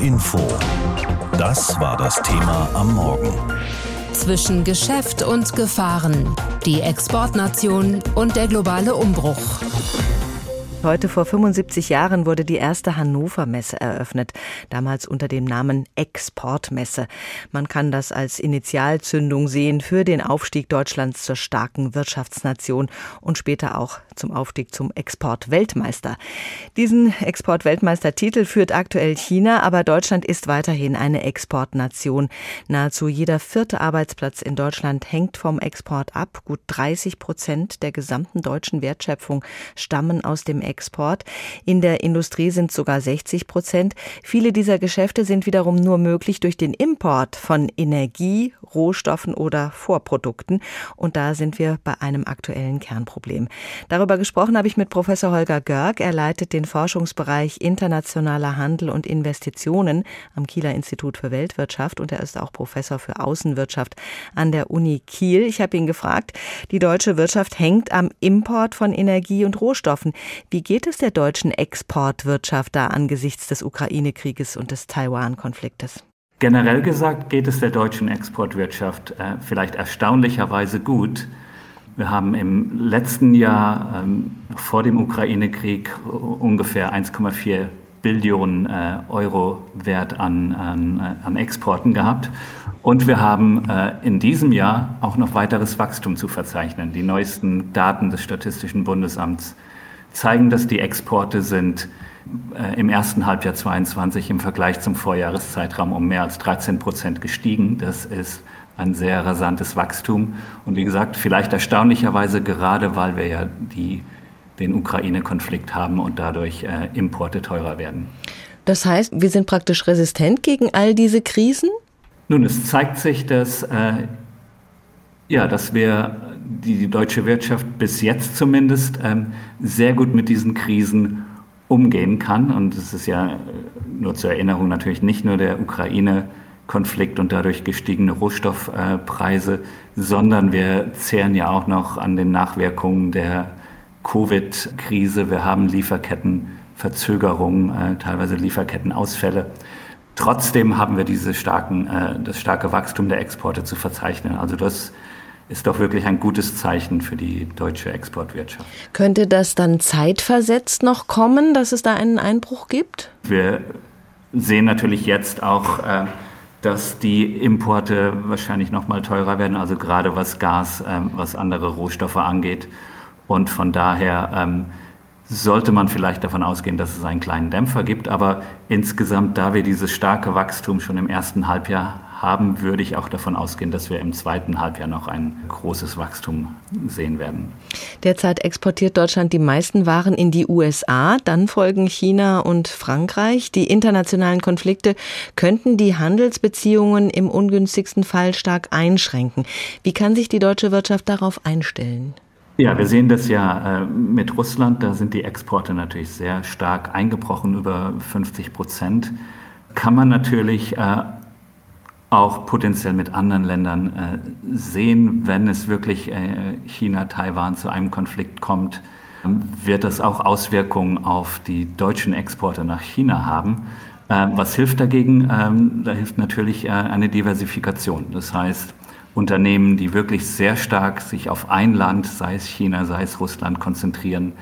Info. Das war das Thema am Morgen. Zwischen Geschäft und Gefahren. Die Exportnation und der globale Umbruch. Heute vor 75 Jahren wurde die erste Hannover Messe eröffnet, damals unter dem Namen Exportmesse. Man kann das als Initialzündung sehen für den Aufstieg Deutschlands zur starken Wirtschaftsnation und später auch zum Aufstieg zum Exportweltmeister. Diesen Exportweltmeistertitel führt aktuell China, aber Deutschland ist weiterhin eine Exportnation. Nahezu jeder vierte Arbeitsplatz in Deutschland hängt vom Export ab. Gut 30 Prozent der gesamten deutschen Wertschöpfung stammen aus dem Export. In der Industrie sind sogar 60 Prozent. Viele dieser Geschäfte sind wiederum nur möglich durch den Import von Energie, Rohstoffen oder Vorprodukten. Und da sind wir bei einem aktuellen Kernproblem. Darüber gesprochen habe ich mit Professor Holger Görg. Er leitet den Forschungsbereich internationaler Handel und Investitionen am Kieler Institut für Weltwirtschaft und er ist auch Professor für Außenwirtschaft an der Uni Kiel. Ich habe ihn gefragt, die deutsche Wirtschaft hängt am Import von Energie und Rohstoffen. Wie wie geht es der deutschen Exportwirtschaft da angesichts des Ukraine-Krieges und des Taiwan-Konfliktes? Generell gesagt geht es der deutschen Exportwirtschaft äh, vielleicht erstaunlicherweise gut. Wir haben im letzten Jahr ähm, vor dem Ukraine-Krieg ungefähr 1,4 Billionen äh, Euro Wert an, an, an, Exporten gehabt. Und wir haben äh, in diesem Jahr auch noch weiteres Wachstum zu verzeichnen. Die neuesten Daten des Statistischen Bundesamts zeigen, dass die Exporte sind äh, im ersten Halbjahr 22 im Vergleich zum Vorjahreszeitraum um mehr als 13 Prozent gestiegen. Das ist ein sehr rasantes Wachstum. Und wie gesagt, vielleicht erstaunlicherweise gerade, weil wir ja die, den Ukraine-Konflikt haben und dadurch äh, Importe teurer werden. Das heißt, wir sind praktisch resistent gegen all diese Krisen? Nun, es zeigt sich, dass, äh, ja, dass wir die, deutsche Wirtschaft bis jetzt zumindest ähm, sehr gut mit diesen Krisen umgehen kann. Und es ist ja äh, nur zur Erinnerung natürlich nicht nur der Ukraine-Konflikt und dadurch gestiegene Rohstoffpreise, sondern wir zehren ja auch noch an den Nachwirkungen der Covid-Krise. Wir haben Lieferkettenverzögerungen, äh, teilweise Lieferkettenausfälle. Trotzdem haben wir diese starken, äh, das starke Wachstum der Exporte zu verzeichnen. Also das ist doch wirklich ein gutes Zeichen für die deutsche Exportwirtschaft. Könnte das dann zeitversetzt noch kommen, dass es da einen Einbruch gibt? Wir sehen natürlich jetzt auch, äh, dass die Importe wahrscheinlich noch mal teurer werden, also gerade was Gas, ähm, was andere Rohstoffe angeht. Und von daher ähm, sollte man vielleicht davon ausgehen, dass es einen kleinen Dämpfer gibt. Aber insgesamt, da wir dieses starke Wachstum schon im ersten Halbjahr haben, würde ich auch davon ausgehen, dass wir im zweiten Halbjahr noch ein großes Wachstum sehen werden. Derzeit exportiert Deutschland die meisten Waren in die USA, dann folgen China und Frankreich. Die internationalen Konflikte könnten die Handelsbeziehungen im ungünstigsten Fall stark einschränken. Wie kann sich die deutsche Wirtschaft darauf einstellen? Ja, wir sehen das ja äh, mit Russland. Da sind die Exporte natürlich sehr stark eingebrochen, über 50 Prozent. Kann man natürlich äh, auch potenziell mit anderen Ländern äh, sehen, wenn es wirklich äh, China, Taiwan zu einem Konflikt kommt, wird das auch Auswirkungen auf die deutschen Exporte nach China haben. Ähm, was hilft dagegen? Ähm, da hilft natürlich äh, eine Diversifikation. Das heißt, Unternehmen, die wirklich sehr stark sich auf ein Land, sei es China, sei es Russland, konzentrieren,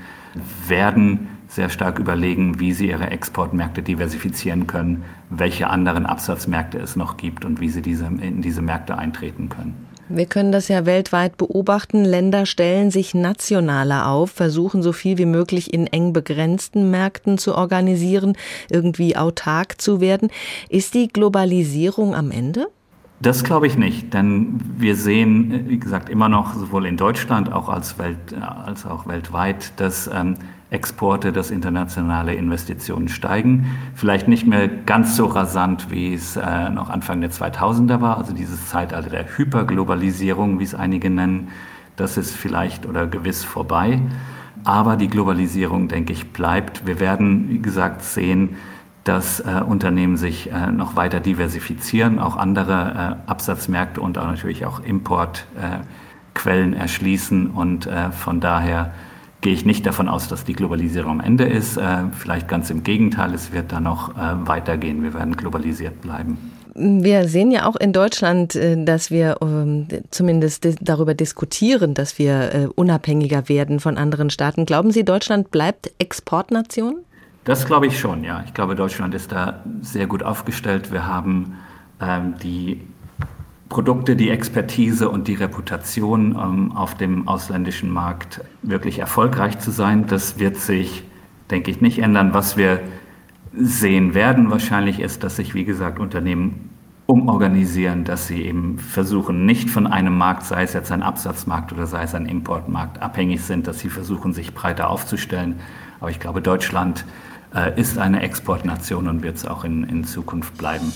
werden sehr stark überlegen, wie sie ihre Exportmärkte diversifizieren können, welche anderen Absatzmärkte es noch gibt und wie sie diese, in diese Märkte eintreten können. Wir können das ja weltweit beobachten. Länder stellen sich nationaler auf, versuchen so viel wie möglich in eng begrenzten Märkten zu organisieren, irgendwie autark zu werden. Ist die Globalisierung am Ende? Das glaube ich nicht, denn wir sehen, wie gesagt, immer noch sowohl in Deutschland auch als, Welt, als auch weltweit, dass ähm, Exporte, dass internationale Investitionen steigen. Vielleicht nicht mehr ganz so rasant, wie es äh, noch Anfang der 2000er war, also dieses Zeitalter der Hyperglobalisierung, wie es einige nennen. Das ist vielleicht oder gewiss vorbei. Aber die Globalisierung, denke ich, bleibt. Wir werden, wie gesagt, sehen, dass äh, Unternehmen sich äh, noch weiter diversifizieren, auch andere äh, Absatzmärkte und auch natürlich auch Importquellen erschließen. Und äh, von daher gehe ich nicht davon aus, dass die Globalisierung am Ende ist. Äh, vielleicht ganz im Gegenteil, es wird da noch äh, weitergehen. Wir werden globalisiert bleiben. Wir sehen ja auch in Deutschland, äh, dass wir ähm, zumindest darüber diskutieren, dass wir unabhängiger werden von anderen Staaten. Glauben Sie, Deutschland bleibt Exportnation? Das glaube ich schon, ja. Ich glaube, Deutschland ist da sehr gut aufgestellt. Wir haben ähm, die Produkte, die Expertise und die Reputation ähm, auf dem ausländischen Markt wirklich erfolgreich zu sein. Das wird sich, denke ich, nicht ändern. Was wir sehen werden wahrscheinlich ist, dass sich, wie gesagt, Unternehmen umorganisieren, dass sie eben versuchen, nicht von einem Markt, sei es jetzt ein Absatzmarkt oder sei es ein Importmarkt, abhängig sind, dass sie versuchen, sich breiter aufzustellen. Aber ich glaube, Deutschland äh, ist eine Exportnation und wird es auch in, in Zukunft bleiben.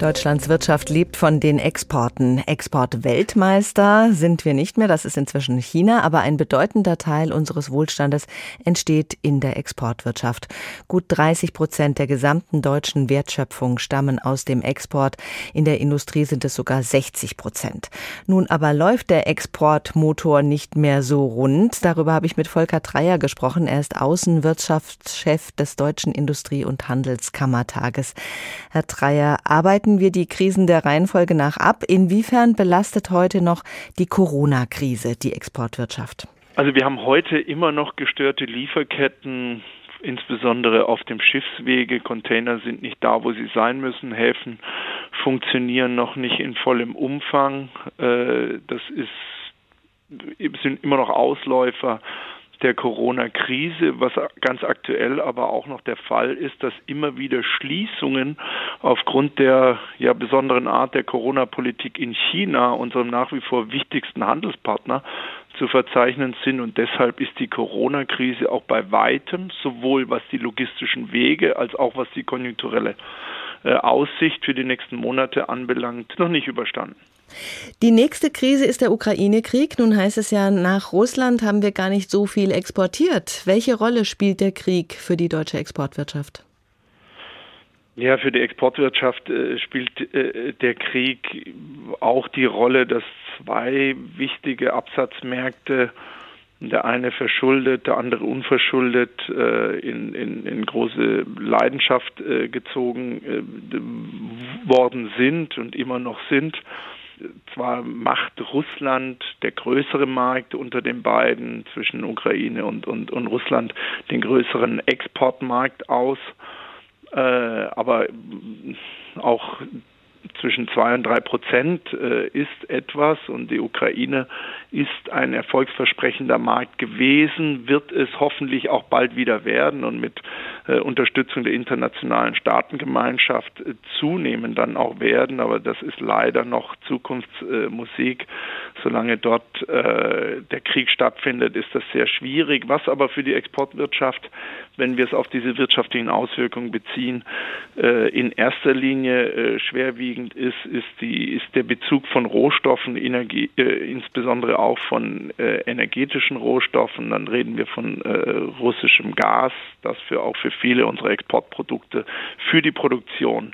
Deutschlands Wirtschaft lebt von den Exporten. Exportweltmeister sind wir nicht mehr, das ist inzwischen China, aber ein bedeutender Teil unseres Wohlstandes entsteht in der Exportwirtschaft. Gut 30 Prozent der gesamten deutschen Wertschöpfung stammen aus dem Export. In der Industrie sind es sogar 60 Prozent. Nun aber läuft der Exportmotor nicht mehr so rund. Darüber habe ich mit Volker Dreier gesprochen. Er ist Außenwirtschaftschef des Deutschen Industrie- und Handelskammertages. Herr Dreier, arbeiten arbeiten wir die Krisen der Reihenfolge nach ab. Inwiefern belastet heute noch die Corona-Krise die Exportwirtschaft? Also wir haben heute immer noch gestörte Lieferketten, insbesondere auf dem Schiffswege. Container sind nicht da, wo sie sein müssen. Häfen funktionieren noch nicht in vollem Umfang. Äh, das ist, sind immer noch Ausläufer der Corona-Krise, was ganz aktuell aber auch noch der Fall ist, dass immer wieder Schließungen aufgrund der ja besonderen Art der Corona-Politik in China, unserem nach wie vor wichtigsten Handelspartner, zu verzeichnen sind. Und deshalb ist die Corona-Krise auch bei weitem, sowohl was die logistischen Wege als auch was die konjunkturelle äh, Aussicht für die nächsten Monate anbelangt, noch nicht überstanden. Die nächste Krise ist der Ukraine-Krieg. Nun heißt es ja, nach Russland haben wir gar nicht so viel exportiert. Welche Rolle spielt der Krieg für die deutsche Exportwirtschaft? Ja, für die Exportwirtschaft äh, spielt äh, der Krieg auch die Rolle, dass zwei wichtige Absatzmärkte, der eine verschuldet, der andere unverschuldet, äh, in, in, in große Leidenschaft gezogen worden sind und immer noch sind zwar macht Russland der größere Markt unter den beiden zwischen Ukraine und, und, und Russland den größeren Exportmarkt aus, äh, aber auch zwischen zwei und drei Prozent äh, ist etwas und die Ukraine ist ein erfolgsversprechender Markt gewesen, wird es hoffentlich auch bald wieder werden und mit äh, Unterstützung der internationalen Staatengemeinschaft äh, zunehmend dann auch werden. Aber das ist leider noch Zukunftsmusik. Solange dort der Krieg stattfindet, ist das sehr schwierig. Was aber für die Exportwirtschaft, wenn wir es auf diese wirtschaftlichen Auswirkungen beziehen, in erster Linie schwerwiegend ist, ist, die, ist der Bezug von Rohstoffen, Energie, insbesondere auch von äh, energetischen Rohstoffen. Dann reden wir von äh, russischem Gas, das für auch für viele unserer Exportprodukte für die Produktion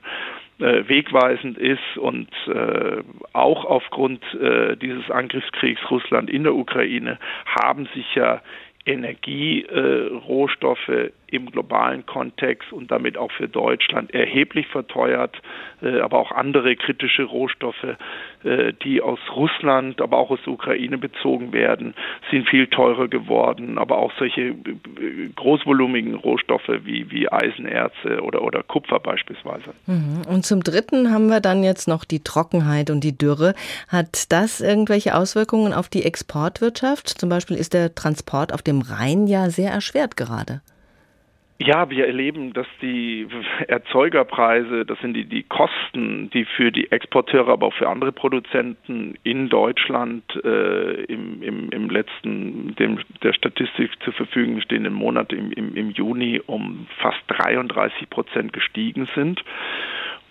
äh, wegweisend ist und äh, auch aufgrund äh, dieses Angriffskriegs Russland in der Ukraine haben sich ja Energierohstoffe äh, im globalen Kontext und damit auch für Deutschland erheblich verteuert, äh, aber auch andere kritische Rohstoffe, äh, die aus Russland, aber auch aus der Ukraine bezogen werden, sind viel teurer geworden. Aber auch solche äh, großvolumigen Rohstoffe wie, wie Eisenerze oder, oder Kupfer beispielsweise. Mhm. Und zum Dritten haben wir dann jetzt noch die Trockenheit und die Dürre. Hat das irgendwelche Auswirkungen auf die Exportwirtschaft? Zum Beispiel ist der Transport auf dem Rhein ja sehr erschwert gerade. Ja, wir erleben, dass die Erzeugerpreise, das sind die, die Kosten, die für die Exporteure, aber auch für andere Produzenten in Deutschland äh, im, im, im letzten, dem der Statistik zur Verfügung stehenden Monat im, im, im Juni um fast 33 Prozent gestiegen sind.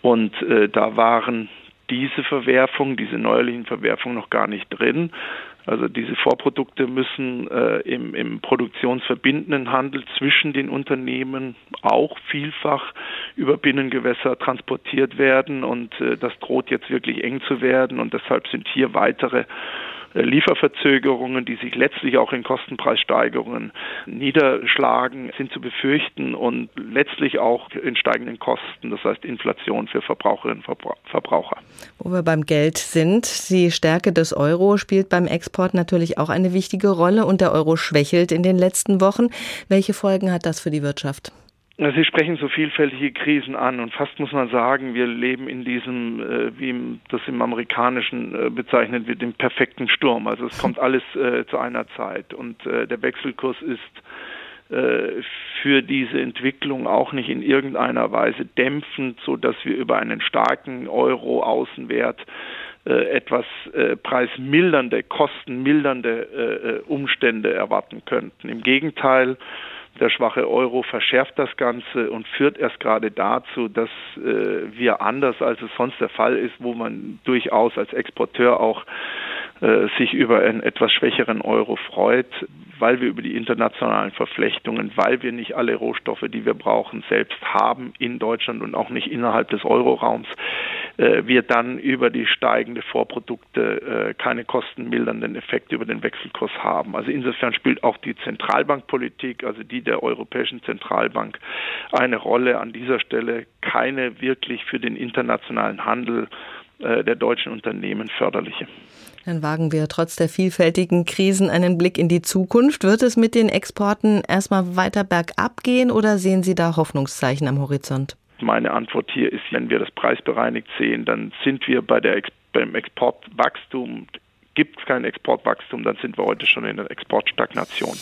Und äh, da waren diese Verwerfungen, diese neuerlichen Verwerfungen noch gar nicht drin. Also diese Vorprodukte müssen äh, im, im produktionsverbindenden Handel zwischen den Unternehmen auch vielfach über Binnengewässer transportiert werden. Und äh, das droht jetzt wirklich eng zu werden. Und deshalb sind hier weitere Lieferverzögerungen, die sich letztlich auch in Kostenpreissteigerungen niederschlagen, sind zu befürchten und letztlich auch in steigenden Kosten, das heißt Inflation für Verbraucherinnen und Verbraucher. Wo wir beim Geld sind, die Stärke des Euro spielt beim Export natürlich auch eine wichtige Rolle und der Euro schwächelt in den letzten Wochen. Welche Folgen hat das für die Wirtschaft? Sie sprechen so vielfältige Krisen an und fast muss man sagen, wir leben in diesem, äh, wie das im Amerikanischen äh, bezeichnet wird, dem perfekten Sturm. Also es kommt alles äh, zu einer Zeit und äh, der Wechselkurs ist äh, für diese Entwicklung auch nicht in irgendeiner Weise dämpfend, so dass wir über einen starken Euro Außenwert äh, etwas preismildernde, kostenmildernde Umstände erwarten könnten. Im Gegenteil, der schwache Euro verschärft das Ganze und führt erst gerade dazu, dass äh, wir anders als es sonst der Fall ist, wo man durchaus als Exporteur auch äh, sich über einen etwas schwächeren Euro freut, weil wir über die internationalen Verflechtungen, weil wir nicht alle Rohstoffe, die wir brauchen, selbst haben in Deutschland und auch nicht innerhalb des Euroraums, wir dann über die steigende Vorprodukte äh, keine kostenmildernden Effekte über den Wechselkurs haben. Also insofern spielt auch die Zentralbankpolitik, also die der Europäischen Zentralbank, eine Rolle an dieser Stelle, keine wirklich für den internationalen Handel äh, der deutschen Unternehmen förderliche. Dann wagen wir trotz der vielfältigen Krisen einen Blick in die Zukunft. Wird es mit den Exporten erstmal weiter bergab gehen oder sehen Sie da Hoffnungszeichen am Horizont? Meine Antwort hier ist, wenn wir das preisbereinigt sehen, dann sind wir bei der, beim Exportwachstum. Gibt es kein Exportwachstum, dann sind wir heute schon in der Exportstagnation.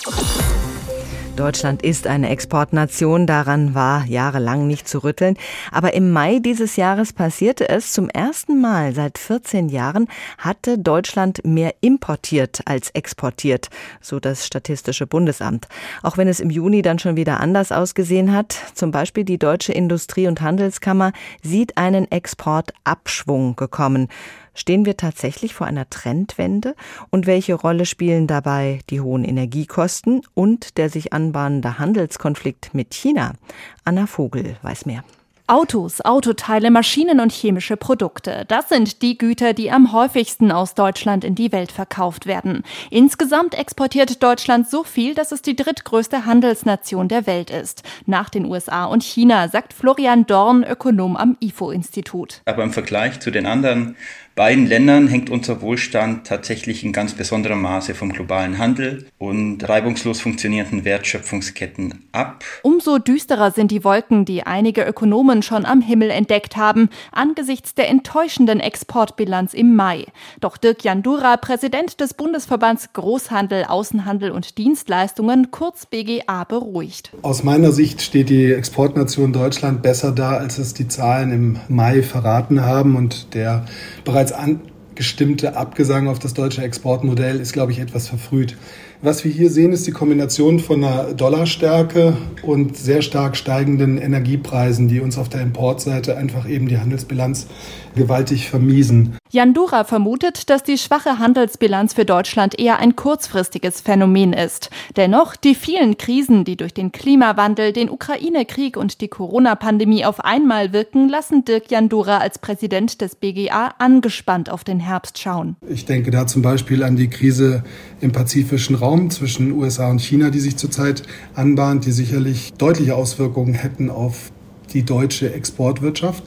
Deutschland ist eine Exportnation, daran war jahrelang nicht zu rütteln. Aber im Mai dieses Jahres passierte es zum ersten Mal seit 14 Jahren, hatte Deutschland mehr importiert als exportiert, so das Statistische Bundesamt. Auch wenn es im Juni dann schon wieder anders ausgesehen hat, zum Beispiel die Deutsche Industrie- und Handelskammer sieht einen Exportabschwung gekommen. Stehen wir tatsächlich vor einer Trendwende? Und welche Rolle spielen dabei die hohen Energiekosten und der sich anbahnende Handelskonflikt mit China? Anna Vogel weiß mehr. Autos, Autoteile, Maschinen und chemische Produkte. Das sind die Güter, die am häufigsten aus Deutschland in die Welt verkauft werden. Insgesamt exportiert Deutschland so viel, dass es die drittgrößte Handelsnation der Welt ist. Nach den USA und China, sagt Florian Dorn, Ökonom am IFO-Institut. Aber im Vergleich zu den anderen beiden Ländern hängt unser Wohlstand tatsächlich in ganz besonderem Maße vom globalen Handel und reibungslos funktionierenden Wertschöpfungsketten ab. Umso düsterer sind die Wolken, die einige Ökonomen schon am Himmel entdeckt haben, angesichts der enttäuschenden Exportbilanz im Mai. Doch Dirk Jandura, Präsident des Bundesverbands Großhandel, Außenhandel und Dienstleistungen, kurz BGA, beruhigt. Aus meiner Sicht steht die Exportnation Deutschland besser da, als es die Zahlen im Mai verraten haben und der bereits bereits angestimmte Abgesang auf das deutsche Exportmodell ist, glaube ich, etwas verfrüht. Was wir hier sehen, ist die Kombination von einer Dollarstärke und sehr stark steigenden Energiepreisen, die uns auf der Importseite einfach eben die Handelsbilanz gewaltig vermiesen. Jan Dura vermutet, dass die schwache Handelsbilanz für Deutschland eher ein kurzfristiges Phänomen ist. Dennoch, die vielen Krisen, die durch den Klimawandel, den Ukraine-Krieg und die Corona-Pandemie auf einmal wirken, lassen Dirk Jan Dura als Präsident des BGA angespannt auf den Herbst schauen. Ich denke da zum Beispiel an die Krise im pazifischen Raum zwischen USA und China, die sich zurzeit anbahnt, die sicherlich deutliche Auswirkungen hätten auf die deutsche Exportwirtschaft.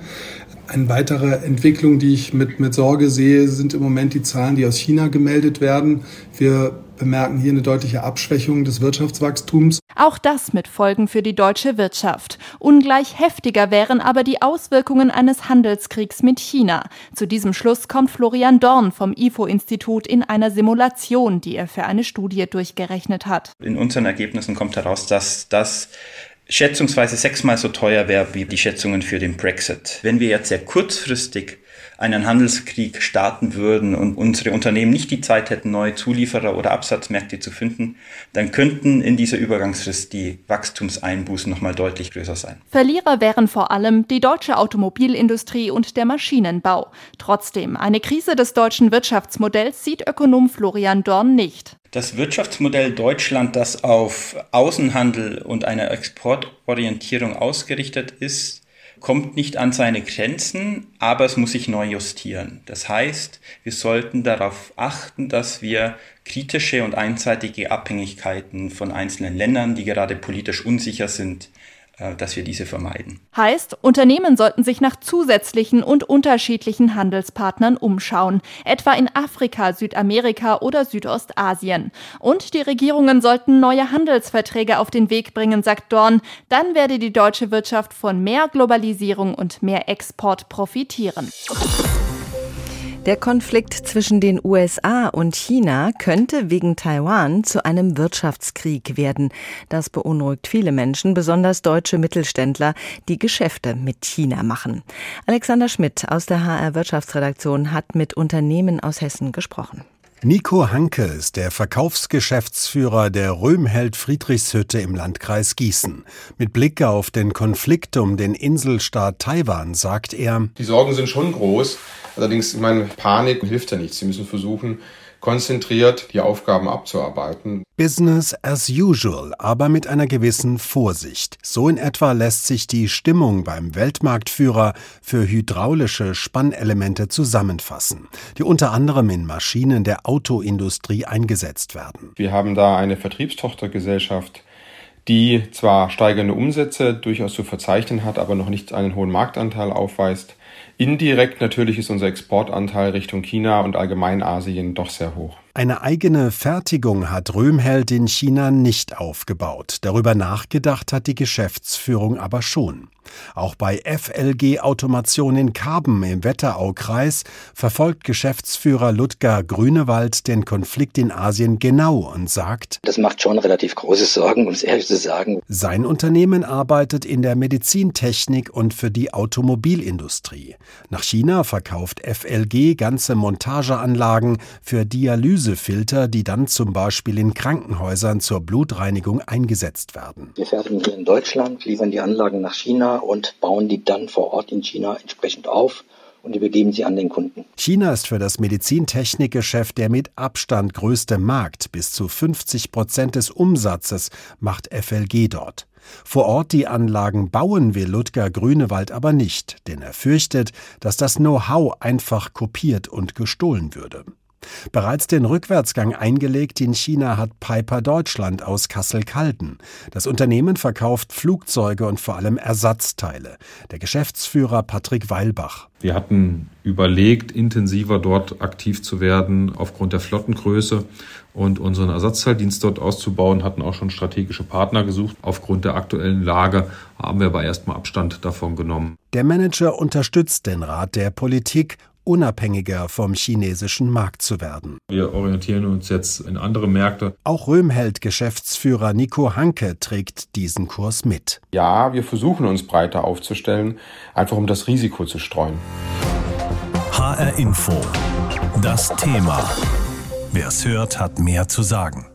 Eine weitere Entwicklung, die ich mit, mit Sorge sehe, sind im Moment die Zahlen, die aus China gemeldet werden. Wir bemerken hier eine deutliche Abschwächung des Wirtschaftswachstums. Auch das mit Folgen für die deutsche Wirtschaft. Ungleich heftiger wären aber die Auswirkungen eines Handelskriegs mit China. Zu diesem Schluss kommt Florian Dorn vom IFO-Institut in einer Simulation, die er für eine Studie durchgerechnet hat. In unseren Ergebnissen kommt heraus, dass das schätzungsweise sechsmal so teuer wäre wie die Schätzungen für den Brexit. Wenn wir jetzt sehr kurzfristig einen Handelskrieg starten würden und unsere Unternehmen nicht die Zeit hätten, neue Zulieferer oder Absatzmärkte zu finden, dann könnten in dieser Übergangsfrist die Wachstumseinbußen nochmal deutlich größer sein. Verlierer wären vor allem die deutsche Automobilindustrie und der Maschinenbau. Trotzdem, eine Krise des deutschen Wirtschaftsmodells sieht Ökonom Florian Dorn nicht. Das Wirtschaftsmodell Deutschland, das auf Außenhandel und einer Exportorientierung ausgerichtet ist, kommt nicht an seine Grenzen, aber es muss sich neu justieren. Das heißt, wir sollten darauf achten, dass wir kritische und einseitige Abhängigkeiten von einzelnen Ländern, die gerade politisch unsicher sind, dass wir diese vermeiden. Heißt, Unternehmen sollten sich nach zusätzlichen und unterschiedlichen Handelspartnern umschauen, etwa in Afrika, Südamerika oder Südostasien. Und die Regierungen sollten neue Handelsverträge auf den Weg bringen, sagt Dorn. Dann werde die deutsche Wirtschaft von mehr Globalisierung und mehr Export profitieren. Der Konflikt zwischen den USA und China könnte wegen Taiwan zu einem Wirtschaftskrieg werden. Das beunruhigt viele Menschen, besonders deutsche Mittelständler, die Geschäfte mit China machen. Alexander Schmidt aus der HR Wirtschaftsredaktion hat mit Unternehmen aus Hessen gesprochen. Nico Hanke ist der Verkaufsgeschäftsführer der Röhmheld Friedrichshütte im Landkreis Gießen. Mit Blick auf den Konflikt um den Inselstaat Taiwan sagt er, Die Sorgen sind schon groß. Allerdings, ich meine, Panik hilft ja nichts. Sie müssen versuchen, konzentriert die Aufgaben abzuarbeiten. Business as usual, aber mit einer gewissen Vorsicht. So in etwa lässt sich die Stimmung beim Weltmarktführer für hydraulische Spannelemente zusammenfassen, die unter anderem in Maschinen der Autoindustrie eingesetzt werden. Wir haben da eine Vertriebstochtergesellschaft, die zwar steigende Umsätze durchaus zu verzeichnen hat, aber noch nicht einen hohen Marktanteil aufweist. Indirekt natürlich ist unser Exportanteil Richtung China und allgemein Asien doch sehr hoch. Eine eigene Fertigung hat Röhmheld in China nicht aufgebaut. Darüber nachgedacht hat die Geschäftsführung aber schon. Auch bei FLG Automation in Karben im Wetteraukreis verfolgt Geschäftsführer Ludger Grünewald den Konflikt in Asien genau und sagt, das macht schon relativ große Sorgen, um es ehrlich zu sagen. Sein Unternehmen arbeitet in der Medizintechnik und für die Automobilindustrie. Nach China verkauft FLG ganze Montageanlagen für Dialyse Dialysefilter, die dann zum Beispiel in Krankenhäusern zur Blutreinigung eingesetzt werden. Wir fertigen hier in Deutschland, liefern die Anlagen nach China und bauen die dann vor Ort in China entsprechend auf und übergeben sie an den Kunden. China ist für das Medizintechnikgeschäft der mit Abstand größte Markt. Bis zu 50 Prozent des Umsatzes macht FLG dort. Vor Ort die Anlagen bauen will Ludger Grünewald aber nicht, denn er fürchtet, dass das Know-how einfach kopiert und gestohlen würde. Bereits den Rückwärtsgang eingelegt in China hat Piper Deutschland aus Kassel-Calden. Das Unternehmen verkauft Flugzeuge und vor allem Ersatzteile. Der Geschäftsführer Patrick Weilbach. Wir hatten überlegt, intensiver dort aktiv zu werden aufgrund der Flottengröße und unseren Ersatzteildienst dort auszubauen, hatten auch schon strategische Partner gesucht. Aufgrund der aktuellen Lage haben wir aber erstmal Abstand davon genommen. Der Manager unterstützt den Rat der Politik unabhängiger vom chinesischen Markt zu werden. Wir orientieren uns jetzt in andere Märkte. Auch Röhmheld-Geschäftsführer Nico Hanke trägt diesen Kurs mit. Ja, wir versuchen uns breiter aufzustellen, einfach um das Risiko zu streuen. HR Info. Das Thema. Wer es hört, hat mehr zu sagen.